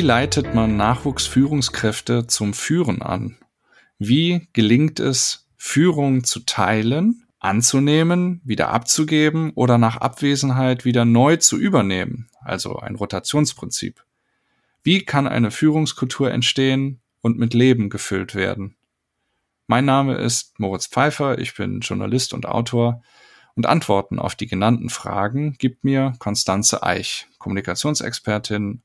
Wie leitet man Nachwuchsführungskräfte zum Führen an? Wie gelingt es, Führung zu teilen, anzunehmen, wieder abzugeben oder nach Abwesenheit wieder neu zu übernehmen? Also ein Rotationsprinzip. Wie kann eine Führungskultur entstehen und mit Leben gefüllt werden? Mein Name ist Moritz Pfeiffer, ich bin Journalist und Autor und Antworten auf die genannten Fragen gibt mir Konstanze Eich, Kommunikationsexpertin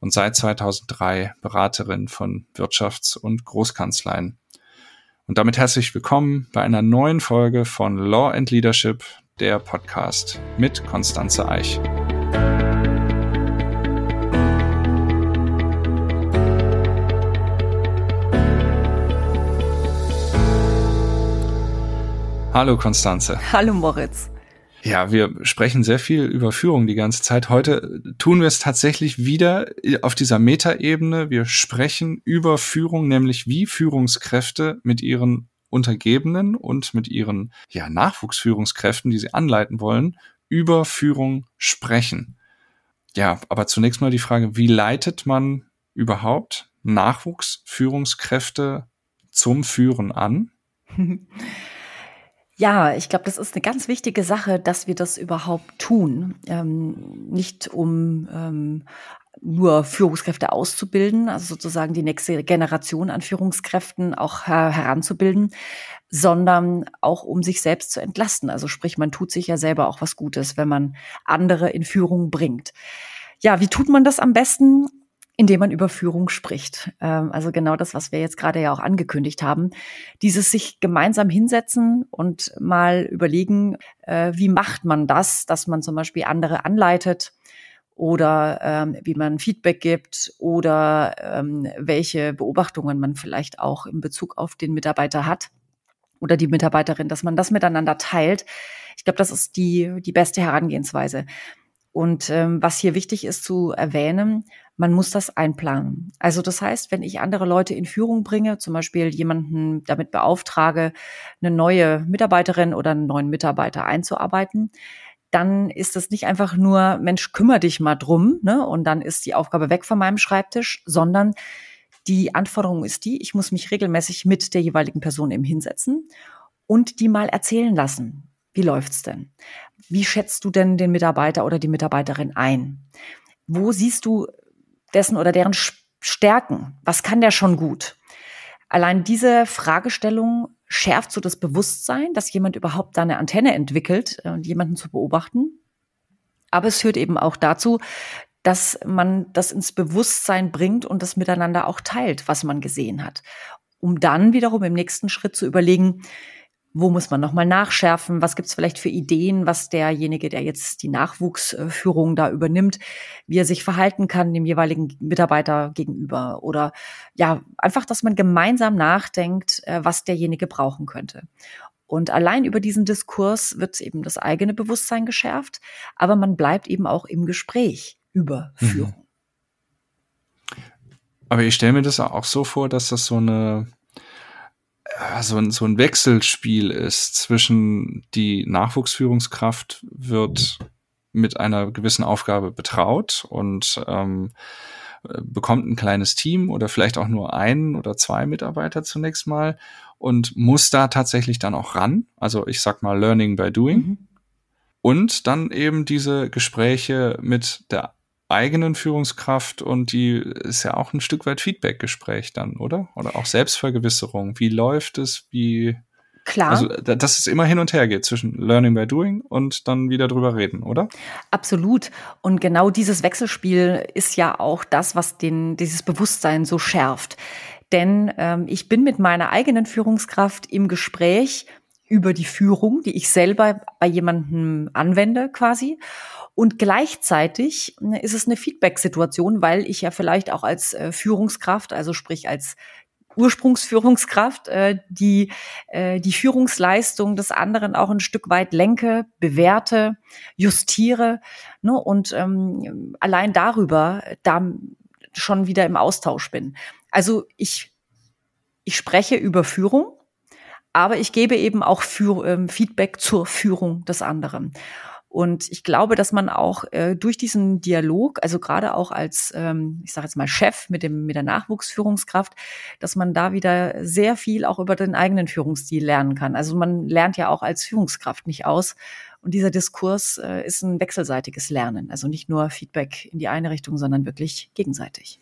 und seit 2003 Beraterin von Wirtschafts- und Großkanzleien. Und damit herzlich willkommen bei einer neuen Folge von Law and Leadership, der Podcast mit Konstanze Eich. Hallo Konstanze. Hallo Moritz. Ja, wir sprechen sehr viel über Führung die ganze Zeit. Heute tun wir es tatsächlich wieder auf dieser Metaebene. Wir sprechen über Führung, nämlich wie Führungskräfte mit ihren Untergebenen und mit ihren ja, Nachwuchsführungskräften, die sie anleiten wollen, über Führung sprechen. Ja, aber zunächst mal die Frage, wie leitet man überhaupt Nachwuchsführungskräfte zum Führen an? Ja, ich glaube, das ist eine ganz wichtige Sache, dass wir das überhaupt tun. Ähm, nicht um ähm, nur Führungskräfte auszubilden, also sozusagen die nächste Generation an Führungskräften auch her heranzubilden, sondern auch um sich selbst zu entlasten. Also sprich, man tut sich ja selber auch was Gutes, wenn man andere in Führung bringt. Ja, wie tut man das am besten? Indem man über Führung spricht. Ähm, also genau das, was wir jetzt gerade ja auch angekündigt haben. Dieses sich gemeinsam hinsetzen und mal überlegen, äh, wie macht man das, dass man zum Beispiel andere anleitet oder ähm, wie man Feedback gibt oder ähm, welche Beobachtungen man vielleicht auch in Bezug auf den Mitarbeiter hat oder die Mitarbeiterin, dass man das miteinander teilt. Ich glaube, das ist die, die beste Herangehensweise. Und ähm, was hier wichtig ist zu erwähnen, man muss das einplanen. Also das heißt, wenn ich andere Leute in Führung bringe, zum Beispiel jemanden damit beauftrage, eine neue Mitarbeiterin oder einen neuen Mitarbeiter einzuarbeiten, dann ist das nicht einfach nur, Mensch, kümmere dich mal drum, ne? Und dann ist die Aufgabe weg von meinem Schreibtisch, sondern die Anforderung ist die, ich muss mich regelmäßig mit der jeweiligen Person eben hinsetzen und die mal erzählen lassen. Wie läuft's denn? Wie schätzt du denn den Mitarbeiter oder die Mitarbeiterin ein? Wo siehst du dessen oder deren Stärken? Was kann der schon gut? Allein diese Fragestellung schärft so das Bewusstsein, dass jemand überhaupt da eine Antenne entwickelt, äh, jemanden zu beobachten. Aber es führt eben auch dazu, dass man das ins Bewusstsein bringt und das miteinander auch teilt, was man gesehen hat. Um dann wiederum im nächsten Schritt zu überlegen, wo muss man nochmal nachschärfen? Was gibt es vielleicht für Ideen, was derjenige, der jetzt die Nachwuchsführung da übernimmt, wie er sich verhalten kann dem jeweiligen Mitarbeiter gegenüber? Oder ja, einfach, dass man gemeinsam nachdenkt, äh, was derjenige brauchen könnte. Und allein über diesen Diskurs wird eben das eigene Bewusstsein geschärft, aber man bleibt eben auch im Gespräch über mhm. Führung. Aber ich stelle mir das auch so vor, dass das so eine so ein, so ein Wechselspiel ist zwischen die Nachwuchsführungskraft wird mit einer gewissen Aufgabe betraut und ähm, bekommt ein kleines Team oder vielleicht auch nur einen oder zwei Mitarbeiter zunächst mal und muss da tatsächlich dann auch ran. Also ich sag mal Learning by Doing. Mhm. Und dann eben diese Gespräche mit der eigenen Führungskraft und die ist ja auch ein Stück weit Feedback-Gespräch dann, oder? Oder auch Selbstvergewisserung. Wie läuft es? Wie Klar. Also, dass es immer hin und her geht zwischen Learning by Doing und dann wieder drüber reden, oder? Absolut. Und genau dieses Wechselspiel ist ja auch das, was den, dieses Bewusstsein so schärft. Denn ähm, ich bin mit meiner eigenen Führungskraft im Gespräch über die Führung, die ich selber bei jemandem anwende quasi. Und gleichzeitig ne, ist es eine Feedback-Situation, weil ich ja vielleicht auch als äh, Führungskraft, also sprich als Ursprungsführungskraft, äh, die äh, die Führungsleistung des anderen auch ein Stück weit lenke, bewerte, justiere ne, und ähm, allein darüber da schon wieder im Austausch bin. Also ich ich spreche über Führung, aber ich gebe eben auch für, ähm, Feedback zur Führung des anderen. Und ich glaube, dass man auch äh, durch diesen Dialog, also gerade auch als, ähm, ich sage jetzt mal Chef mit dem mit der Nachwuchsführungskraft, dass man da wieder sehr viel auch über den eigenen Führungsstil lernen kann. Also man lernt ja auch als Führungskraft nicht aus. Und dieser Diskurs äh, ist ein wechselseitiges Lernen, also nicht nur Feedback in die eine Richtung, sondern wirklich gegenseitig.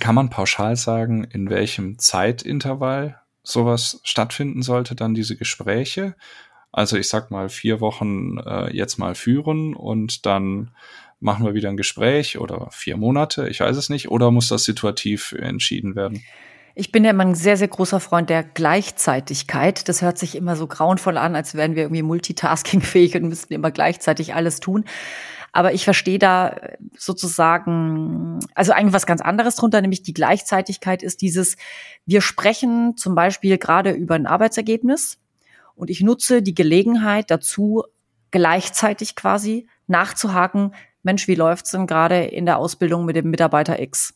Kann man pauschal sagen, in welchem Zeitintervall sowas stattfinden sollte, dann diese Gespräche? Also ich sag mal vier Wochen äh, jetzt mal führen und dann machen wir wieder ein Gespräch oder vier Monate, ich weiß es nicht, oder muss das situativ entschieden werden? Ich bin ja immer ein sehr, sehr großer Freund der Gleichzeitigkeit. Das hört sich immer so grauenvoll an, als wären wir irgendwie multitaskingfähig und müssten immer gleichzeitig alles tun. Aber ich verstehe da sozusagen, also eigentlich was ganz anderes drunter, nämlich die Gleichzeitigkeit ist dieses, wir sprechen zum Beispiel gerade über ein Arbeitsergebnis und ich nutze die Gelegenheit dazu, gleichzeitig quasi nachzuhaken, Mensch, wie läuft's denn gerade in der Ausbildung mit dem Mitarbeiter X?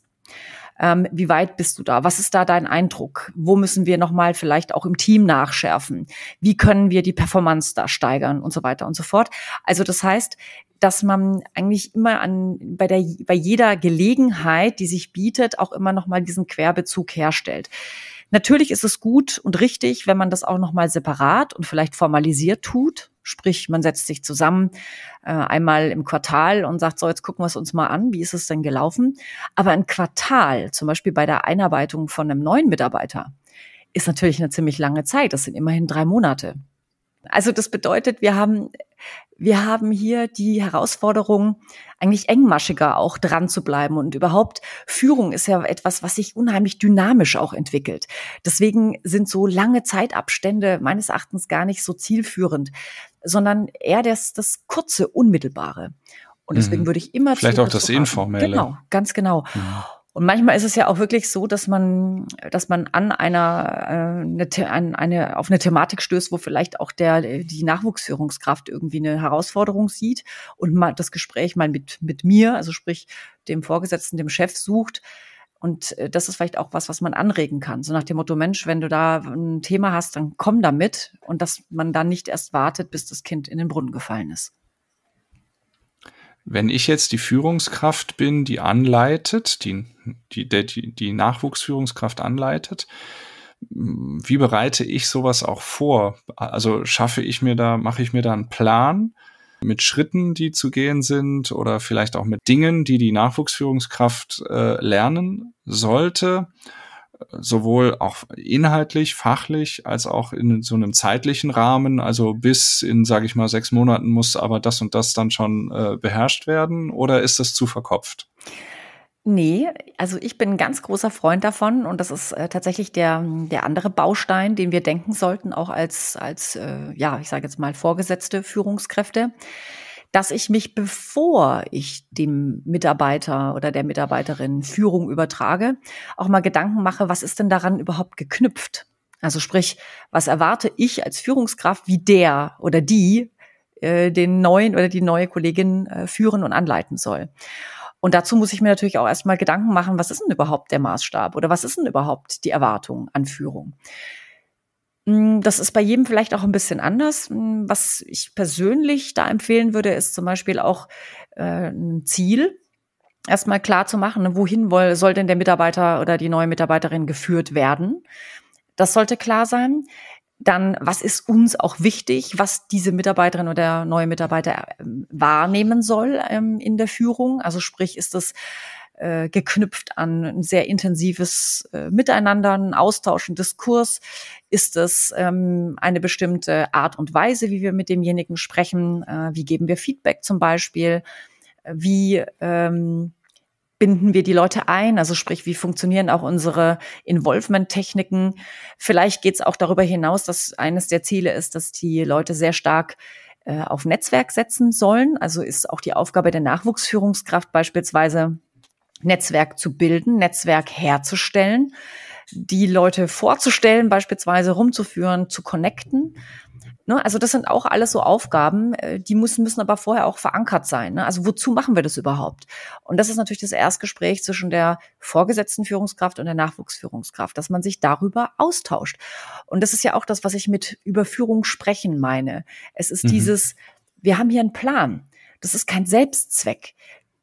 Ähm, wie weit bist du da? Was ist da dein Eindruck? Wo müssen wir nochmal vielleicht auch im Team nachschärfen? Wie können wir die Performance da steigern und so weiter und so fort? Also das heißt, dass man eigentlich immer an, bei der, bei jeder Gelegenheit, die sich bietet, auch immer nochmal diesen Querbezug herstellt. Natürlich ist es gut und richtig, wenn man das auch nochmal separat und vielleicht formalisiert tut. Sprich, man setzt sich zusammen äh, einmal im Quartal und sagt, so, jetzt gucken wir es uns mal an, wie ist es denn gelaufen. Aber ein Quartal, zum Beispiel bei der Einarbeitung von einem neuen Mitarbeiter, ist natürlich eine ziemlich lange Zeit. Das sind immerhin drei Monate. Also das bedeutet, wir haben, wir haben hier die Herausforderung, eigentlich engmaschiger auch dran zu bleiben. Und überhaupt Führung ist ja etwas, was sich unheimlich dynamisch auch entwickelt. Deswegen sind so lange Zeitabstände meines Erachtens gar nicht so zielführend, sondern eher das, das kurze, unmittelbare. Und deswegen mhm. würde ich immer vielleicht auch das Informelle. Genau, ganz genau. Mhm. Und manchmal ist es ja auch wirklich so, dass man, dass man an einer, äh, eine, an eine, auf eine Thematik stößt, wo vielleicht auch der, die Nachwuchsführungskraft irgendwie eine Herausforderung sieht und mal das Gespräch mal mit, mit mir, also sprich dem Vorgesetzten, dem Chef sucht. Und äh, das ist vielleicht auch was, was man anregen kann. So nach dem Motto, Mensch, wenn du da ein Thema hast, dann komm damit. Und dass man dann nicht erst wartet, bis das Kind in den Brunnen gefallen ist. Wenn ich jetzt die Führungskraft bin, die anleitet, die, die, die, die Nachwuchsführungskraft anleitet, wie bereite ich sowas auch vor? Also schaffe ich mir da, mache ich mir da einen Plan mit Schritten, die zu gehen sind oder vielleicht auch mit Dingen, die die Nachwuchsführungskraft äh, lernen sollte? Sowohl auch inhaltlich, fachlich, als auch in so einem zeitlichen Rahmen. Also bis in, sage ich mal, sechs Monaten muss aber das und das dann schon äh, beherrscht werden oder ist das zu verkopft? Nee, also ich bin ein ganz großer Freund davon und das ist äh, tatsächlich der, der andere Baustein, den wir denken sollten, auch als, als äh, ja, ich sage jetzt mal, vorgesetzte Führungskräfte dass ich mich, bevor ich dem Mitarbeiter oder der Mitarbeiterin Führung übertrage, auch mal Gedanken mache, was ist denn daran überhaupt geknüpft? Also sprich, was erwarte ich als Führungskraft, wie der oder die äh, den neuen oder die neue Kollegin äh, führen und anleiten soll? Und dazu muss ich mir natürlich auch erstmal Gedanken machen, was ist denn überhaupt der Maßstab oder was ist denn überhaupt die Erwartung an Führung? Hm, das ist bei jedem vielleicht auch ein bisschen anders. Hm, was ich persönlich da empfehlen würde, ist zum Beispiel auch äh, ein Ziel erstmal klar zu machen, ne, wohin soll denn der Mitarbeiter oder die neue Mitarbeiterin geführt werden. Das sollte klar sein. Dann, was ist uns auch wichtig, was diese Mitarbeiterin oder neue Mitarbeiter ähm, wahrnehmen soll ähm, in der Führung? Also sprich, ist das äh, geknüpft an ein sehr intensives äh, Miteinander, ein Austausch, ein Diskurs? Ist es ähm, eine bestimmte Art und Weise, wie wir mit demjenigen sprechen? Äh, wie geben wir Feedback zum Beispiel? Wie ähm, binden wir die Leute ein? Also sprich, wie funktionieren auch unsere Involvement-Techniken? Vielleicht geht es auch darüber hinaus, dass eines der Ziele ist, dass die Leute sehr stark äh, auf Netzwerk setzen sollen. Also ist auch die Aufgabe der Nachwuchsführungskraft beispielsweise Netzwerk zu bilden, Netzwerk herzustellen. die Leute vorzustellen, beispielsweise rumzuführen, zu connecten. Ne? Also das sind auch alles so Aufgaben, äh, die müssen, müssen aber vorher auch verankert sein. Ne? Also wozu machen wir das überhaupt? Und das ist natürlich das Erstgespräch zwischen der vorgesetzten Führungskraft und der Nachwuchsführungskraft, dass man sich darüber austauscht. Und das ist ja auch das, was ich mit Überführung sprechen meine. Es ist mhm. dieses, wir haben hier einen Plan. Das ist kein Selbstzweck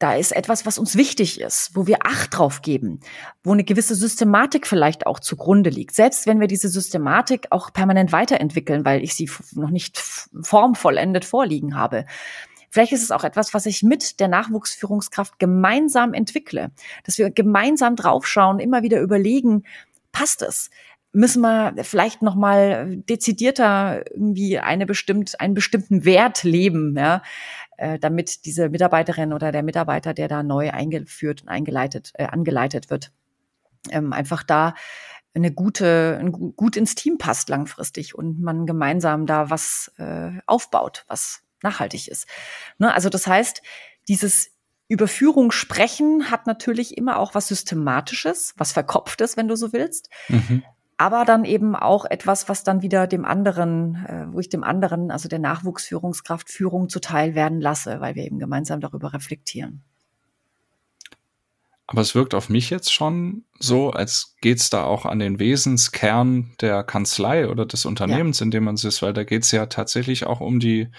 da ist etwas, was uns wichtig ist, wo wir Acht drauf geben, wo eine gewisse Systematik vielleicht auch zugrunde liegt. Selbst wenn wir diese Systematik auch permanent weiterentwickeln, weil ich sie noch nicht formvollendet vorliegen habe. Vielleicht ist es auch etwas, was ich mit der Nachwuchsführungskraft gemeinsam entwickle, dass wir gemeinsam draufschauen, immer wieder überlegen, passt es? Müssen wir vielleicht noch mal dezidierter irgendwie eine bestimmt einen bestimmten Wert leben, ja? Äh, damit diese Mitarbeiterin oder der Mitarbeiter, der da neu eingeführt und eingeleitet, äh, angeleitet wird, ähm, einfach da eine gute, ein, gut ins Team passt langfristig und man gemeinsam da was äh, aufbaut, was nachhaltig ist. Ne? Also das heißt, dieses Überführung sprechen hat natürlich immer auch was Systematisches, was Verkopftes, wenn du so willst. Mhm aber dann eben auch etwas, was dann wieder dem anderen, äh, wo ich dem anderen, also der Nachwuchsführungskraft, Führung zuteil werden lasse, weil wir eben gemeinsam darüber reflektieren. Aber es wirkt auf mich jetzt schon so, als geht's da auch an den Wesenskern der Kanzlei oder des Unternehmens, ja. in dem man ist, weil da geht's ja tatsächlich auch um die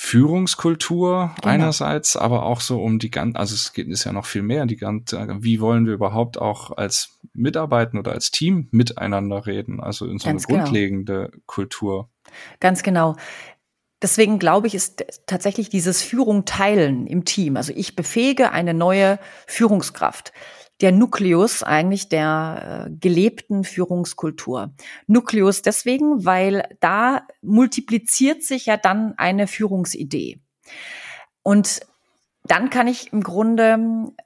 Führungskultur genau. einerseits, aber auch so um die ganze, also es geht ist ja noch viel mehr, die ganze, wie wollen wir überhaupt auch als Mitarbeiten oder als Team miteinander reden, also in so Ganz eine genau. grundlegende Kultur. Ganz genau. Deswegen glaube ich, ist tatsächlich dieses Führung teilen im Team. Also ich befähige eine neue Führungskraft der Nukleus eigentlich der äh, gelebten Führungskultur. Nukleus deswegen, weil da multipliziert sich ja dann eine Führungsidee. Und dann kann ich im Grunde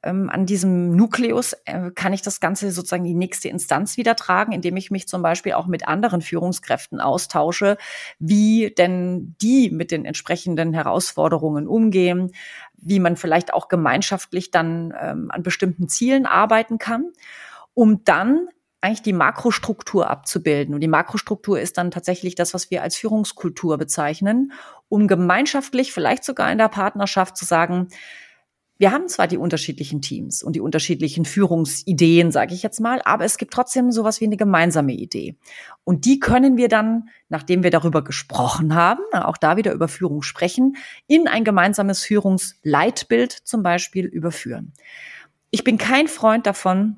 ähm, an diesem Nukleus, äh, kann ich das Ganze sozusagen die nächste Instanz wieder tragen, indem ich mich zum Beispiel auch mit anderen Führungskräften austausche, wie denn die mit den entsprechenden Herausforderungen umgehen, wie man vielleicht auch gemeinschaftlich dann ähm, an bestimmten Zielen arbeiten kann, um dann eigentlich die Makrostruktur abzubilden. Und die Makrostruktur ist dann tatsächlich das, was wir als Führungskultur bezeichnen, um gemeinschaftlich, vielleicht sogar in der Partnerschaft zu sagen, wir haben zwar die unterschiedlichen Teams und die unterschiedlichen Führungsideen, sage ich jetzt mal, aber es gibt trotzdem sowas wie eine gemeinsame Idee. Und die können wir dann, nachdem wir darüber gesprochen haben, auch da wieder über Führung sprechen, in ein gemeinsames Führungsleitbild zum Beispiel überführen. Ich bin kein Freund davon,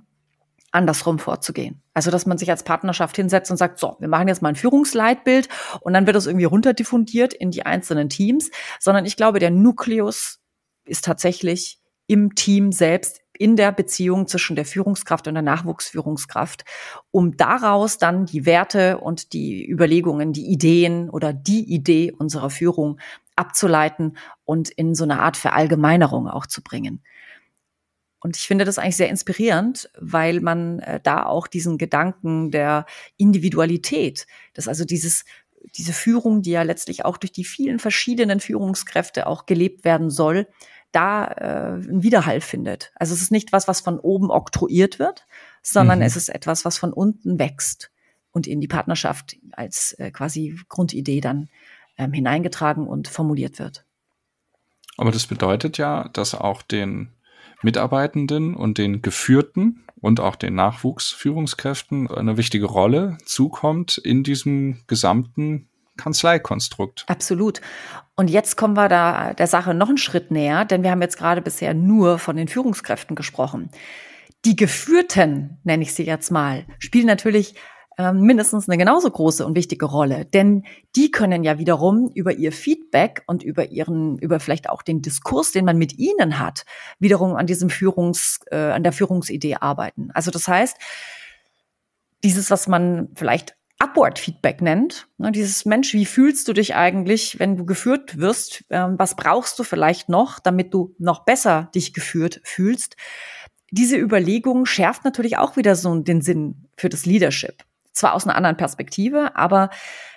andersrum vorzugehen. Also, dass man sich als Partnerschaft hinsetzt und sagt, so, wir machen jetzt mal ein Führungsleitbild und dann wird das irgendwie runterdiffundiert in die einzelnen Teams, sondern ich glaube, der Nukleus ist tatsächlich im Team selbst in der Beziehung zwischen der Führungskraft und der Nachwuchsführungskraft, um daraus dann die Werte und die Überlegungen, die Ideen oder die Idee unserer Führung abzuleiten und in so eine Art Verallgemeinerung auch zu bringen. Und ich finde das eigentlich sehr inspirierend, weil man äh, da auch diesen Gedanken der Individualität, dass also dieses diese Führung, die ja letztlich auch durch die vielen verschiedenen Führungskräfte auch gelebt werden soll, da äh, einen Widerhall findet. Also es ist nicht was, was von oben oktroyiert wird, sondern mhm. es ist etwas, was von unten wächst und in die Partnerschaft als äh, quasi Grundidee dann ähm, hineingetragen und formuliert wird. Aber das bedeutet ja, dass auch den Mitarbeitenden und den Geführten und auch den Nachwuchsführungskräften eine wichtige Rolle zukommt in diesem gesamten Kanzleikonstrukt. Absolut. Und jetzt kommen wir da der Sache noch einen Schritt näher, denn wir haben jetzt gerade bisher nur von den Führungskräften gesprochen. Die Geführten, nenne ich sie jetzt mal, spielen natürlich mindestens eine genauso große und wichtige Rolle. Denn die können ja wiederum über ihr Feedback und über ihren, über vielleicht auch den Diskurs, den man mit ihnen hat, wiederum an diesem Führungs, äh, an der Führungsidee arbeiten. Also das heißt, dieses, was man vielleicht Upward Feedback nennt. Ne, dieses Mensch, wie fühlst du dich eigentlich, wenn du geführt wirst? Ähm, was brauchst du vielleicht noch, damit du noch besser dich geführt fühlst? Diese Überlegung schärft natürlich auch wieder so den Sinn für das Leadership. Zwar aus einer anderen Perspektive, aber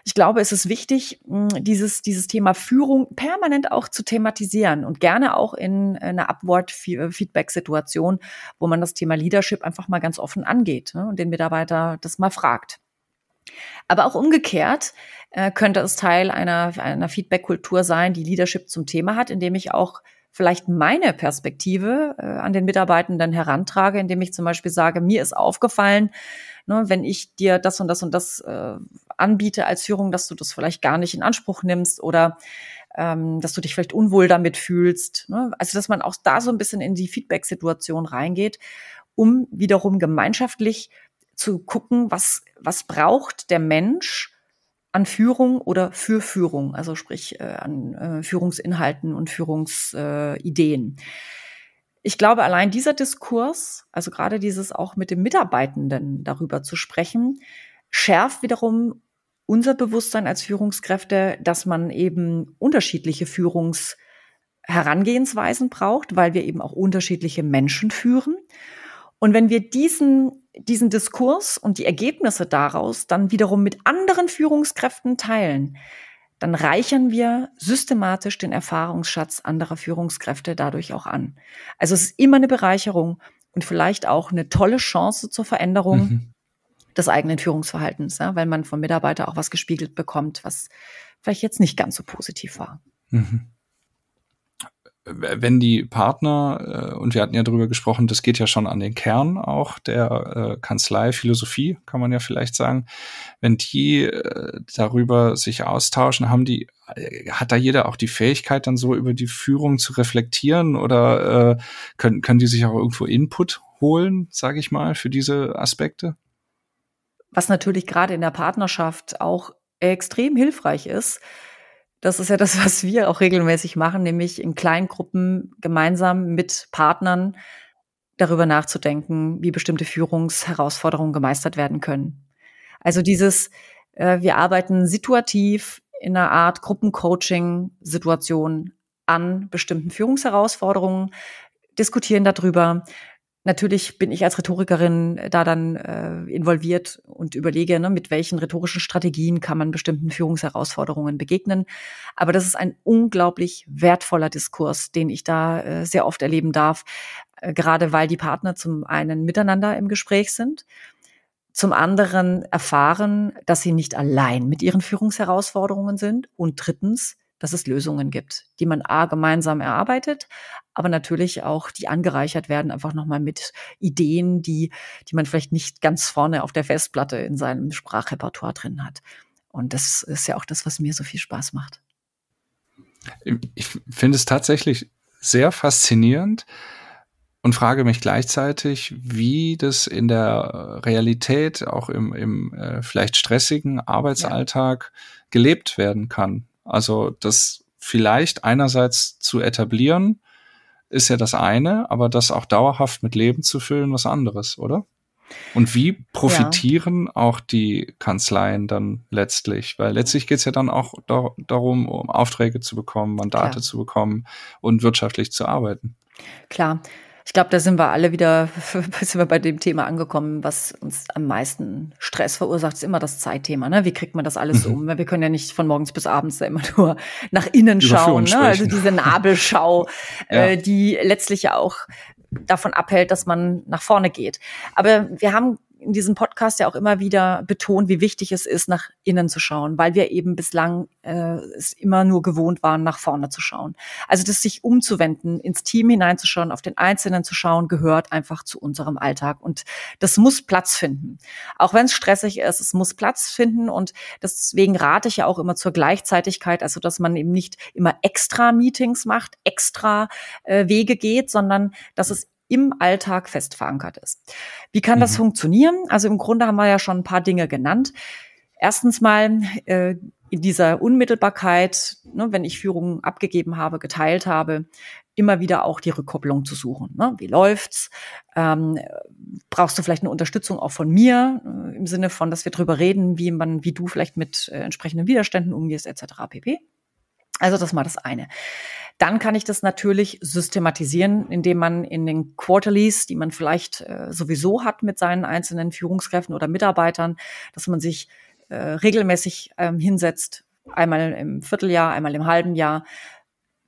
ich glaube, es ist wichtig, dieses, dieses Thema Führung permanent auch zu thematisieren und gerne auch in einer Upward-Feedback-Situation, wo man das Thema Leadership einfach mal ganz offen angeht ne, und den Mitarbeiter das mal fragt. Aber auch umgekehrt äh, könnte es Teil einer, einer Feedback-Kultur sein, die Leadership zum Thema hat, indem ich auch vielleicht meine Perspektive äh, an den Mitarbeitenden herantrage, indem ich zum Beispiel sage, mir ist aufgefallen, ne, wenn ich dir das und das und das äh, anbiete als Führung, dass du das vielleicht gar nicht in Anspruch nimmst oder ähm, dass du dich vielleicht unwohl damit fühlst. Ne? Also dass man auch da so ein bisschen in die Feedback-Situation reingeht, um wiederum gemeinschaftlich zu gucken, was, was braucht der Mensch an Führung oder für Führung, also sprich äh, an äh, Führungsinhalten und Führungsideen. Ich glaube, allein dieser Diskurs, also gerade dieses auch mit dem Mitarbeitenden darüber zu sprechen, schärft wiederum unser Bewusstsein als Führungskräfte, dass man eben unterschiedliche Führungsherangehensweisen braucht, weil wir eben auch unterschiedliche Menschen führen. Und wenn wir diesen, diesen Diskurs und die Ergebnisse daraus dann wiederum mit anderen Führungskräften teilen, dann reichern wir systematisch den Erfahrungsschatz anderer Führungskräfte dadurch auch an. Also es ist immer eine Bereicherung und vielleicht auch eine tolle Chance zur Veränderung mhm. des eigenen Führungsverhaltens, ja, weil man vom Mitarbeiter auch was gespiegelt bekommt, was vielleicht jetzt nicht ganz so positiv war. Mhm wenn die Partner, äh, und wir hatten ja darüber gesprochen, das geht ja schon an den Kern auch der äh, Kanzlei, Philosophie, kann man ja vielleicht sagen, wenn die äh, darüber sich austauschen, haben die, hat da jeder auch die Fähigkeit, dann so über die Führung zu reflektieren oder können, können die sich auch irgendwo Input holen, sage ich mal, für diese Aspekte? Was natürlich gerade in der Partnerschaft auch extrem hilfreich ist, das ist ja das, was wir auch regelmäßig machen, nämlich in Kleingruppen gemeinsam mit Partnern darüber nachzudenken, wie bestimmte Führungsherausforderungen gemeistert werden können. Also dieses, äh, wir arbeiten situativ in einer Art Gruppencoaching-Situation an bestimmten Führungsherausforderungen, diskutieren darüber, Natürlich bin ich als Rhetorikerin da dann äh, involviert und überlege, ne, mit welchen rhetorischen Strategien kann man bestimmten Führungsherausforderungen begegnen. Aber das ist ein unglaublich wertvoller Diskurs, den ich da äh, sehr oft erleben darf, äh, gerade weil die Partner zum einen miteinander im Gespräch sind, zum anderen erfahren, dass sie nicht allein mit ihren Führungsherausforderungen sind und drittens, dass es Lösungen gibt, die man A gemeinsam erarbeitet, aber natürlich auch, die angereichert werden, einfach nochmal mit Ideen, die, die man vielleicht nicht ganz vorne auf der Festplatte in seinem Sprachrepertoire drin hat. Und das ist ja auch das, was mir so viel Spaß macht. Ich finde es tatsächlich sehr faszinierend und frage mich gleichzeitig, wie das in der Realität, auch im, im äh, vielleicht stressigen Arbeitsalltag ja. gelebt werden kann. Also das vielleicht einerseits zu etablieren, ist ja das eine, aber das auch dauerhaft mit Leben zu füllen, was anderes, oder? Und wie profitieren ja. auch die Kanzleien dann letztlich? Weil letztlich geht es ja dann auch da darum, um Aufträge zu bekommen, Mandate Klar. zu bekommen und wirtschaftlich zu arbeiten. Klar. Ich glaube, da sind wir alle wieder sind wir bei dem Thema angekommen, was uns am meisten Stress verursacht, ist immer das Zeitthema. Ne? Wie kriegt man das alles mhm. um? Wir können ja nicht von morgens bis abends immer nur nach innen schauen. Ne? Also diese Nabelschau, ja. äh, die letztlich ja auch davon abhält, dass man nach vorne geht. Aber wir haben in diesem Podcast ja auch immer wieder betont, wie wichtig es ist, nach innen zu schauen, weil wir eben bislang äh, es immer nur gewohnt waren, nach vorne zu schauen. Also das sich umzuwenden, ins Team hineinzuschauen, auf den Einzelnen zu schauen, gehört einfach zu unserem Alltag. Und das muss Platz finden. Auch wenn es stressig ist, es muss Platz finden. Und deswegen rate ich ja auch immer zur Gleichzeitigkeit, also dass man eben nicht immer extra Meetings macht, extra äh, Wege geht, sondern dass es im Alltag fest verankert ist. Wie kann das mhm. funktionieren? Also im Grunde haben wir ja schon ein paar Dinge genannt. Erstens mal äh, in dieser Unmittelbarkeit, ne, wenn ich Führungen abgegeben habe, geteilt habe, immer wieder auch die Rückkopplung zu suchen. Ne? Wie läuft's? Ähm, brauchst du vielleicht eine Unterstützung auch von mir äh, im Sinne von, dass wir drüber reden, wie man, wie du vielleicht mit äh, entsprechenden Widerständen umgehst, etc. pp. Also das mal das eine. Dann kann ich das natürlich systematisieren, indem man in den Quarterlies, die man vielleicht äh, sowieso hat mit seinen einzelnen Führungskräften oder Mitarbeitern, dass man sich äh, regelmäßig ähm, hinsetzt, einmal im Vierteljahr, einmal im halben Jahr,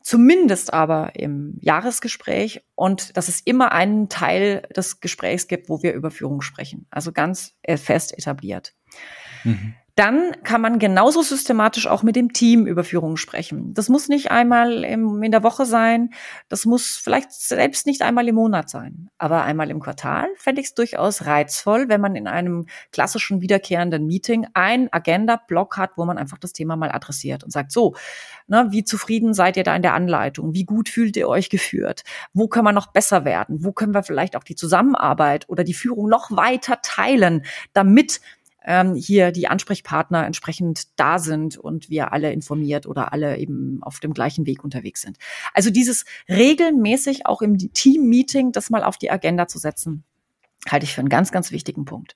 zumindest aber im Jahresgespräch und dass es immer einen Teil des Gesprächs gibt, wo wir über Führung sprechen. Also ganz äh, fest etabliert. Mhm dann kann man genauso systematisch auch mit dem Team über Führung sprechen. Das muss nicht einmal im, in der Woche sein, das muss vielleicht selbst nicht einmal im Monat sein, aber einmal im Quartal fände ich es durchaus reizvoll, wenn man in einem klassischen wiederkehrenden Meeting ein Agenda-Block hat, wo man einfach das Thema mal adressiert und sagt, so, ne, wie zufrieden seid ihr da in der Anleitung? Wie gut fühlt ihr euch geführt? Wo können wir noch besser werden? Wo können wir vielleicht auch die Zusammenarbeit oder die Führung noch weiter teilen, damit ähm, hier die Ansprechpartner entsprechend da sind und wir alle informiert oder alle eben auf dem gleichen Weg unterwegs sind. Also dieses regelmäßig auch im Team-Meeting das mal auf die Agenda zu setzen, halte ich für einen ganz, ganz wichtigen Punkt.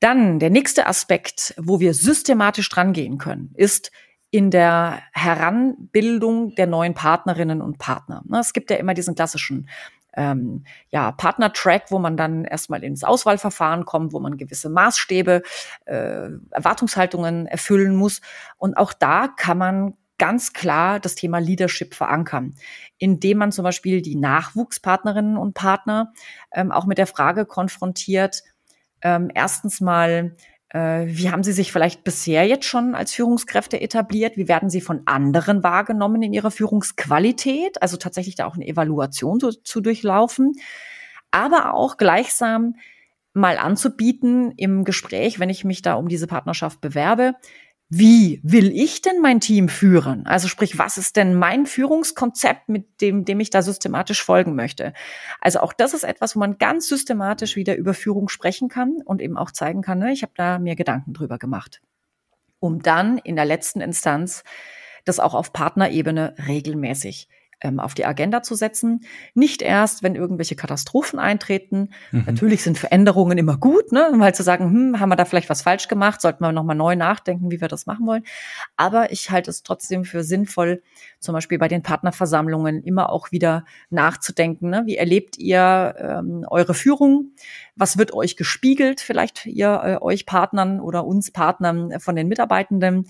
Dann der nächste Aspekt, wo wir systematisch drangehen können, ist in der Heranbildung der neuen Partnerinnen und Partner. Es gibt ja immer diesen klassischen ähm, ja, Partner-Track, wo man dann erstmal ins Auswahlverfahren kommt, wo man gewisse Maßstäbe, äh, Erwartungshaltungen erfüllen muss. Und auch da kann man ganz klar das Thema Leadership verankern, indem man zum Beispiel die Nachwuchspartnerinnen und Partner ähm, auch mit der Frage konfrontiert, ähm, erstens mal, wie haben Sie sich vielleicht bisher jetzt schon als Führungskräfte etabliert? Wie werden Sie von anderen wahrgenommen in Ihrer Führungsqualität? Also tatsächlich da auch eine Evaluation zu, zu durchlaufen. Aber auch gleichsam mal anzubieten im Gespräch, wenn ich mich da um diese Partnerschaft bewerbe, wie will ich denn mein Team führen? Also sprich, was ist denn mein Führungskonzept, mit dem, dem ich da systematisch folgen möchte? Also auch das ist etwas, wo man ganz systematisch wieder über Führung sprechen kann und eben auch zeigen kann, ne, ich habe da mir Gedanken drüber gemacht. Um dann in der letzten Instanz das auch auf Partnerebene regelmäßig ähm, auf die Agenda zu setzen. Nicht erst, wenn irgendwelche Katastrophen eintreten. Mhm. Natürlich sind Veränderungen immer gut, ne? weil zu sagen, hm, haben wir da vielleicht was falsch gemacht, sollten wir nochmal neu nachdenken, wie wir das machen wollen. Aber ich halte es trotzdem für sinnvoll, zum Beispiel bei den Partnerversammlungen immer auch wieder nachzudenken. Ne? Wie erlebt ihr ähm, eure Führung? Was wird euch gespiegelt, vielleicht ihr äh, euch Partnern oder uns Partnern von den Mitarbeitenden?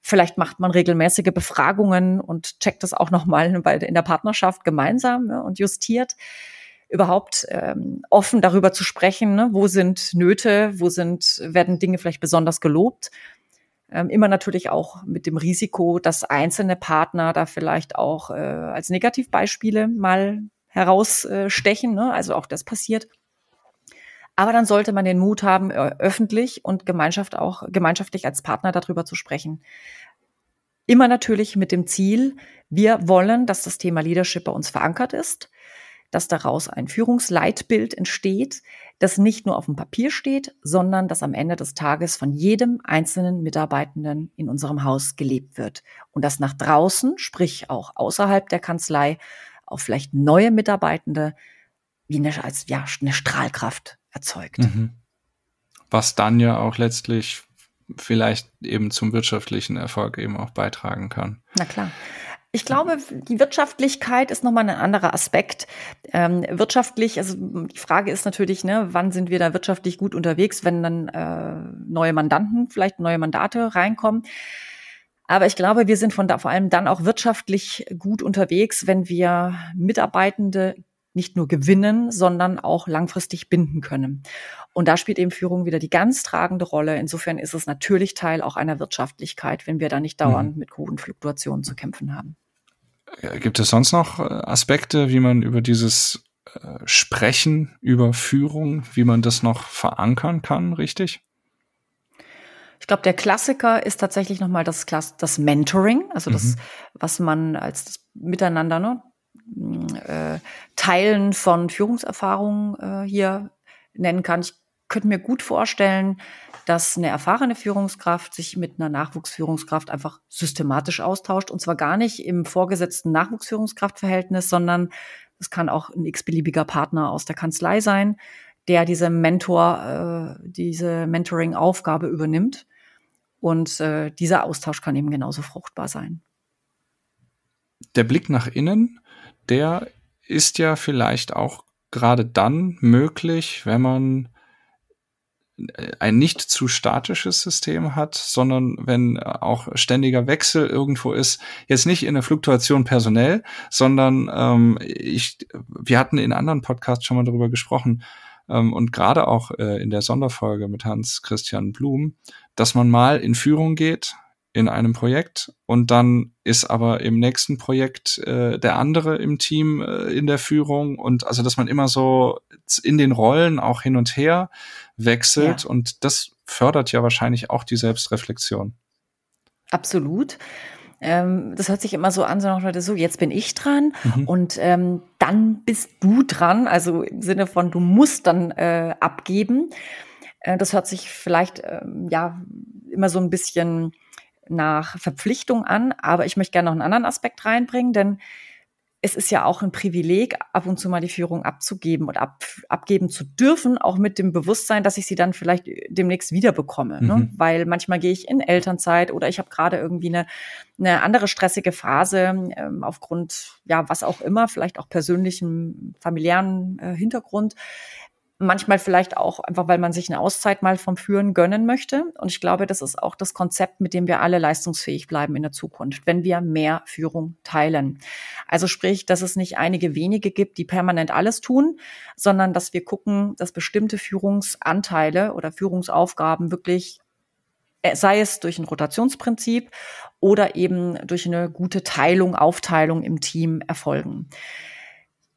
Vielleicht macht man regelmäßige Befragungen und checkt das auch nochmal in der Partnerschaft gemeinsam ne, und justiert. Überhaupt ähm, offen darüber zu sprechen, ne, wo sind Nöte, wo sind, werden Dinge vielleicht besonders gelobt. Ähm, immer natürlich auch mit dem Risiko, dass einzelne Partner da vielleicht auch äh, als Negativbeispiele mal herausstechen. Ne? Also auch das passiert. Aber dann sollte man den Mut haben, öffentlich und Gemeinschaft auch, gemeinschaftlich als Partner darüber zu sprechen. Immer natürlich mit dem Ziel, wir wollen, dass das Thema Leadership bei uns verankert ist, dass daraus ein Führungsleitbild entsteht, das nicht nur auf dem Papier steht, sondern das am Ende des Tages von jedem einzelnen Mitarbeitenden in unserem Haus gelebt wird. Und das nach draußen, sprich auch außerhalb der Kanzlei, auf vielleicht neue Mitarbeitende wie eine, als, ja, eine Strahlkraft erzeugt. Mhm. Was dann ja auch letztlich vielleicht eben zum wirtschaftlichen Erfolg eben auch beitragen kann. Na klar. Ich glaube, die Wirtschaftlichkeit ist nochmal ein anderer Aspekt. Ähm, wirtschaftlich, also die Frage ist natürlich, ne, wann sind wir da wirtschaftlich gut unterwegs, wenn dann äh, neue Mandanten, vielleicht neue Mandate reinkommen. Aber ich glaube, wir sind von da vor allem dann auch wirtschaftlich gut unterwegs, wenn wir Mitarbeitende nicht nur gewinnen, sondern auch langfristig binden können. Und da spielt eben Führung wieder die ganz tragende Rolle. Insofern ist es natürlich Teil auch einer Wirtschaftlichkeit, wenn wir da nicht dauernd mhm. mit hohen Fluktuationen zu kämpfen haben. Gibt es sonst noch äh, Aspekte, wie man über dieses äh, Sprechen über Führung, wie man das noch verankern kann, richtig? Ich glaube, der Klassiker ist tatsächlich nochmal das, das Mentoring, also das, mhm. was man als das Miteinander, ne, äh, Teilen von Führungserfahrungen äh, hier nennen kann. Ich könnte mir gut vorstellen, dass eine erfahrene Führungskraft sich mit einer Nachwuchsführungskraft einfach systematisch austauscht und zwar gar nicht im vorgesetzten Nachwuchsführungskraftverhältnis, sondern es kann auch ein x-beliebiger Partner aus der Kanzlei sein, der diese Mentor, äh, diese Mentoring-Aufgabe übernimmt. Und äh, dieser Austausch kann eben genauso fruchtbar sein. der Blick nach innen, der ist ja vielleicht auch gerade dann möglich, wenn man ein nicht zu statisches System hat, sondern wenn auch ständiger Wechsel irgendwo ist, jetzt nicht in der Fluktuation personell, sondern ähm, ich, wir hatten in anderen Podcasts schon mal darüber gesprochen ähm, und gerade auch äh, in der Sonderfolge mit Hans Christian Blum, dass man mal in Führung geht, in einem Projekt und dann ist aber im nächsten Projekt äh, der andere im Team äh, in der Führung und also dass man immer so in den Rollen auch hin und her wechselt ja. und das fördert ja wahrscheinlich auch die Selbstreflexion. Absolut. Ähm, das hört sich immer so an, so, so jetzt bin ich dran mhm. und ähm, dann bist du dran, also im Sinne von du musst dann äh, abgeben. Äh, das hört sich vielleicht ähm, ja immer so ein bisschen nach Verpflichtung an, aber ich möchte gerne noch einen anderen Aspekt reinbringen, denn es ist ja auch ein Privileg, ab und zu mal die Führung abzugeben und ab, abgeben zu dürfen, auch mit dem Bewusstsein, dass ich sie dann vielleicht demnächst wieder bekomme. Ne? Mhm. Ne? Weil manchmal gehe ich in Elternzeit oder ich habe gerade irgendwie eine, eine andere stressige Phase ähm, aufgrund, ja, was auch immer, vielleicht auch persönlichem, familiären äh, Hintergrund manchmal vielleicht auch einfach, weil man sich eine Auszeit mal vom Führen gönnen möchte. Und ich glaube, das ist auch das Konzept, mit dem wir alle leistungsfähig bleiben in der Zukunft, wenn wir mehr Führung teilen. Also sprich, dass es nicht einige wenige gibt, die permanent alles tun, sondern dass wir gucken, dass bestimmte Führungsanteile oder Führungsaufgaben wirklich äh, sei es durch ein Rotationsprinzip oder eben durch eine gute Teilung, Aufteilung im Team erfolgen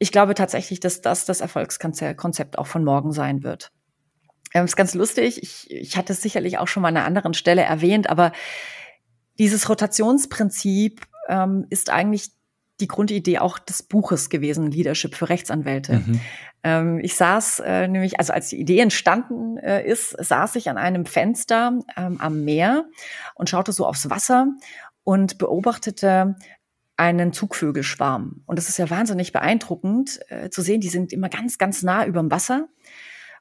ich glaube tatsächlich, dass das das Erfolgskonzept auch von morgen sein wird. Ähm, ist ganz lustig. Ich, ich hatte es sicherlich auch schon mal an einer anderen Stelle erwähnt, aber dieses Rotationsprinzip ähm, ist eigentlich die Grundidee auch des Buches gewesen, Leadership für Rechtsanwälte. Mhm. Ähm, ich saß äh, nämlich, also als die Idee entstanden äh, ist, saß ich an einem Fenster ähm, am Meer und schaute so aufs Wasser und beobachtete, einen Zugvögelschwarm. Und das ist ja wahnsinnig beeindruckend äh, zu sehen. Die sind immer ganz, ganz nah über dem Wasser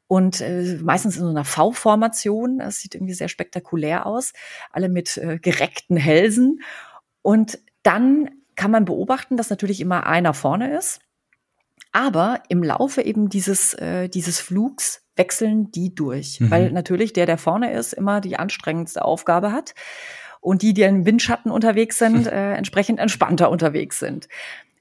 und äh, meistens in so einer V-Formation. Das sieht irgendwie sehr spektakulär aus. Alle mit äh, gereckten Hälsen. Und dann kann man beobachten, dass natürlich immer einer vorne ist. Aber im Laufe eben dieses, äh, dieses Flugs wechseln die durch. Mhm. Weil natürlich der, der vorne ist, immer die anstrengendste Aufgabe hat und die, die im Windschatten unterwegs sind, äh, entsprechend entspannter unterwegs sind.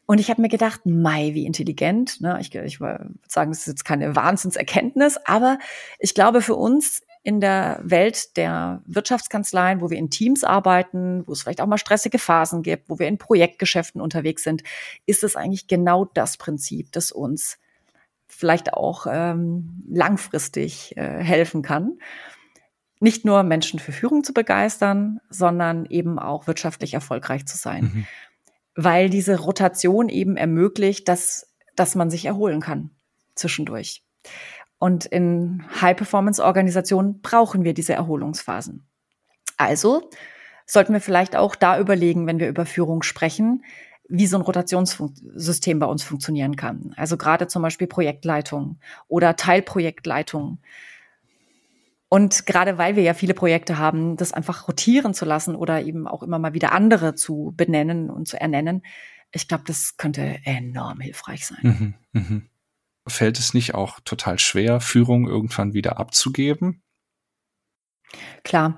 Und ich habe mir gedacht, Mai, wie intelligent. Ne? Ich, ich würde sagen, es ist jetzt keine Wahnsinnserkenntnis, aber ich glaube für uns in der Welt der Wirtschaftskanzleien, wo wir in Teams arbeiten, wo es vielleicht auch mal stressige Phasen gibt, wo wir in Projektgeschäften unterwegs sind, ist es eigentlich genau das Prinzip, das uns vielleicht auch ähm, langfristig äh, helfen kann nicht nur Menschen für Führung zu begeistern, sondern eben auch wirtschaftlich erfolgreich zu sein. Mhm. Weil diese Rotation eben ermöglicht, dass, dass man sich erholen kann zwischendurch. Und in High-Performance-Organisationen brauchen wir diese Erholungsphasen. Also sollten wir vielleicht auch da überlegen, wenn wir über Führung sprechen, wie so ein Rotationssystem bei uns funktionieren kann. Also gerade zum Beispiel Projektleitung oder Teilprojektleitung und gerade weil wir ja viele Projekte haben, das einfach rotieren zu lassen oder eben auch immer mal wieder andere zu benennen und zu ernennen, ich glaube, das könnte enorm hilfreich sein. Mhm, mh. Fällt es nicht auch total schwer, Führung irgendwann wieder abzugeben? Klar.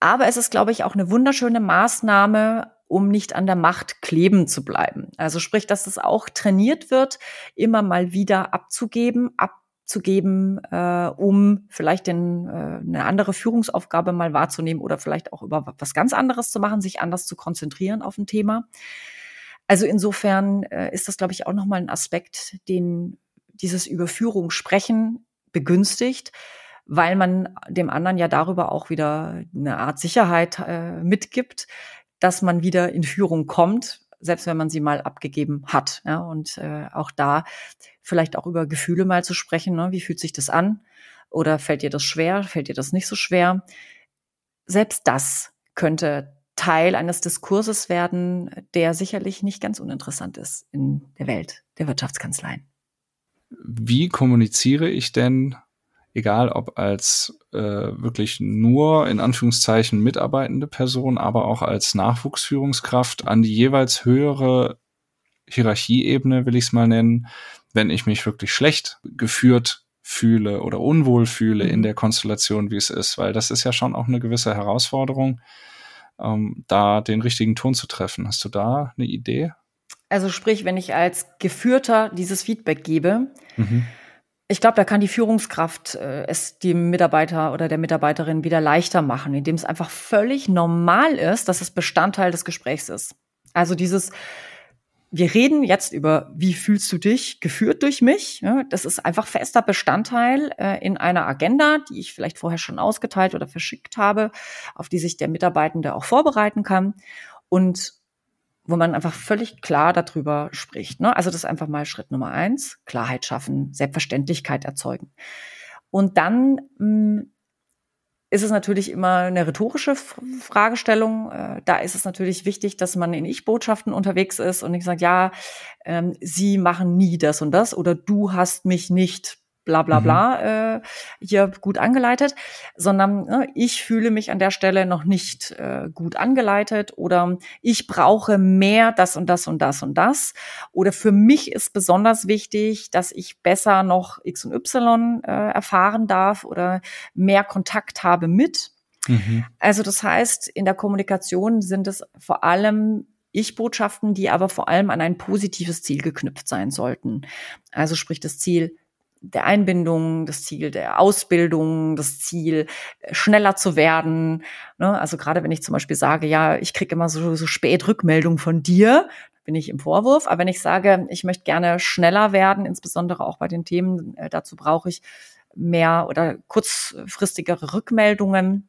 Aber es ist, glaube ich, auch eine wunderschöne Maßnahme, um nicht an der Macht kleben zu bleiben. Also sprich, dass es auch trainiert wird, immer mal wieder abzugeben, ab zu geben, äh, um vielleicht den, äh, eine andere Führungsaufgabe mal wahrzunehmen oder vielleicht auch über was ganz anderes zu machen, sich anders zu konzentrieren auf ein Thema. Also insofern äh, ist das, glaube ich, auch nochmal ein Aspekt, den dieses Überführung sprechen begünstigt, weil man dem anderen ja darüber auch wieder eine Art Sicherheit äh, mitgibt, dass man wieder in Führung kommt, selbst wenn man sie mal abgegeben hat. Ja, und äh, auch da vielleicht auch über Gefühle mal zu sprechen. Ne? Wie fühlt sich das an? Oder fällt dir das schwer? Fällt dir das nicht so schwer? Selbst das könnte Teil eines Diskurses werden, der sicherlich nicht ganz uninteressant ist in der Welt der Wirtschaftskanzleien. Wie kommuniziere ich denn egal ob als äh, wirklich nur in Anführungszeichen mitarbeitende Person, aber auch als Nachwuchsführungskraft an die jeweils höhere Hierarchieebene, will ich es mal nennen, wenn ich mich wirklich schlecht geführt fühle oder unwohl fühle in mhm. der Konstellation, wie es ist, weil das ist ja schon auch eine gewisse Herausforderung, ähm, da den richtigen Ton zu treffen. Hast du da eine Idee? Also sprich, wenn ich als Geführter dieses Feedback gebe, mhm. ich glaube, da kann die Führungskraft äh, es dem Mitarbeiter oder der Mitarbeiterin wieder leichter machen, indem es einfach völlig normal ist, dass es Bestandteil des Gesprächs ist. Also dieses wir reden jetzt über, wie fühlst du dich geführt durch mich. Das ist einfach fester Bestandteil äh, in einer Agenda, die ich vielleicht vorher schon ausgeteilt oder verschickt habe, auf die sich der Mitarbeitende auch vorbereiten kann und wo man einfach völlig klar darüber spricht. Ne? Also das ist einfach mal Schritt Nummer eins, Klarheit schaffen, Selbstverständlichkeit erzeugen. Und dann mh, hm, ist es natürlich immer eine rhetorische Fragestellung. Äh, da ist es natürlich wichtig, dass man in Ich-Botschaften unterwegs ist und nicht sagt, ja, ähm, Sie machen nie das und das oder du hast mich nicht bla bla bla mhm. äh, hier gut angeleitet, sondern ne, ich fühle mich an der Stelle noch nicht äh, gut angeleitet oder ich brauche mehr das und das und das und das. Oder für mich ist besonders wichtig, dass ich besser noch X und Y äh, erfahren darf oder mehr Kontakt habe mit. Mhm. Also das heißt, in der Kommunikation sind es vor allem Ich-Botschaften, die aber vor allem an ein positives Ziel geknüpft sein sollten. Also sprich das Ziel, der Einbindung, das Ziel der Ausbildung, das Ziel, äh, schneller zu werden. Ne? Also gerade wenn ich zum Beispiel sage, ja, ich kriege immer so, so spät Rückmeldung von dir, bin ich im Vorwurf. Aber wenn ich sage, ich möchte gerne schneller werden, insbesondere auch bei den Themen, äh, dazu brauche ich mehr oder kurzfristigere Rückmeldungen,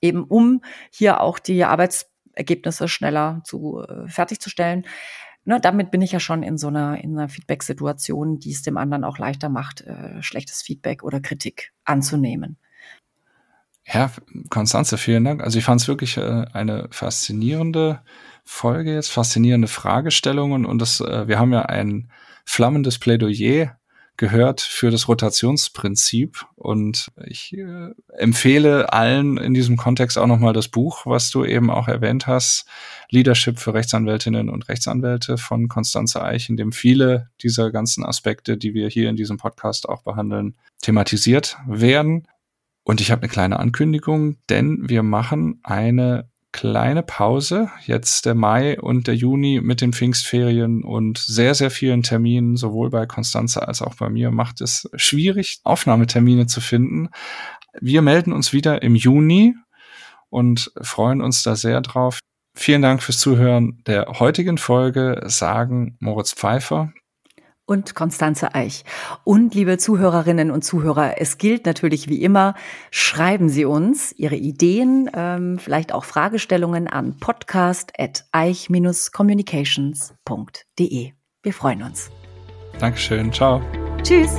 eben um hier auch die Arbeitsergebnisse schneller zu äh, fertigzustellen ne, damit bin ich ja schon in so einer, in einer Feedback-Situation, die es dem anderen auch leichter macht, äh, schlechtes Feedback oder Kritik anzunehmen. Ja, Konstanze, vielen Dank. Also ich fand es wirklich äh, eine faszinierende Folge jetzt, faszinierende Fragestellungen und das, äh, wir haben ja ein flammendes Plädoyer gehört für das Rotationsprinzip. Und ich äh, empfehle allen in diesem Kontext auch nochmal das Buch, was du eben auch erwähnt hast, Leadership für Rechtsanwältinnen und Rechtsanwälte von Konstanze Eich, in dem viele dieser ganzen Aspekte, die wir hier in diesem Podcast auch behandeln, thematisiert werden. Und ich habe eine kleine Ankündigung, denn wir machen eine kleine Pause. Jetzt der Mai und der Juni mit den Pfingstferien und sehr, sehr vielen Terminen, sowohl bei Konstanze als auch bei mir, macht es schwierig, Aufnahmetermine zu finden. Wir melden uns wieder im Juni und freuen uns da sehr drauf. Vielen Dank fürs Zuhören der heutigen Folge, sagen Moritz Pfeiffer, und Konstanze Eich. Und liebe Zuhörerinnen und Zuhörer, es gilt natürlich wie immer, schreiben Sie uns Ihre Ideen, ähm, vielleicht auch Fragestellungen an podcast.eich-communications.de. Wir freuen uns. Dankeschön. Ciao. Tschüss.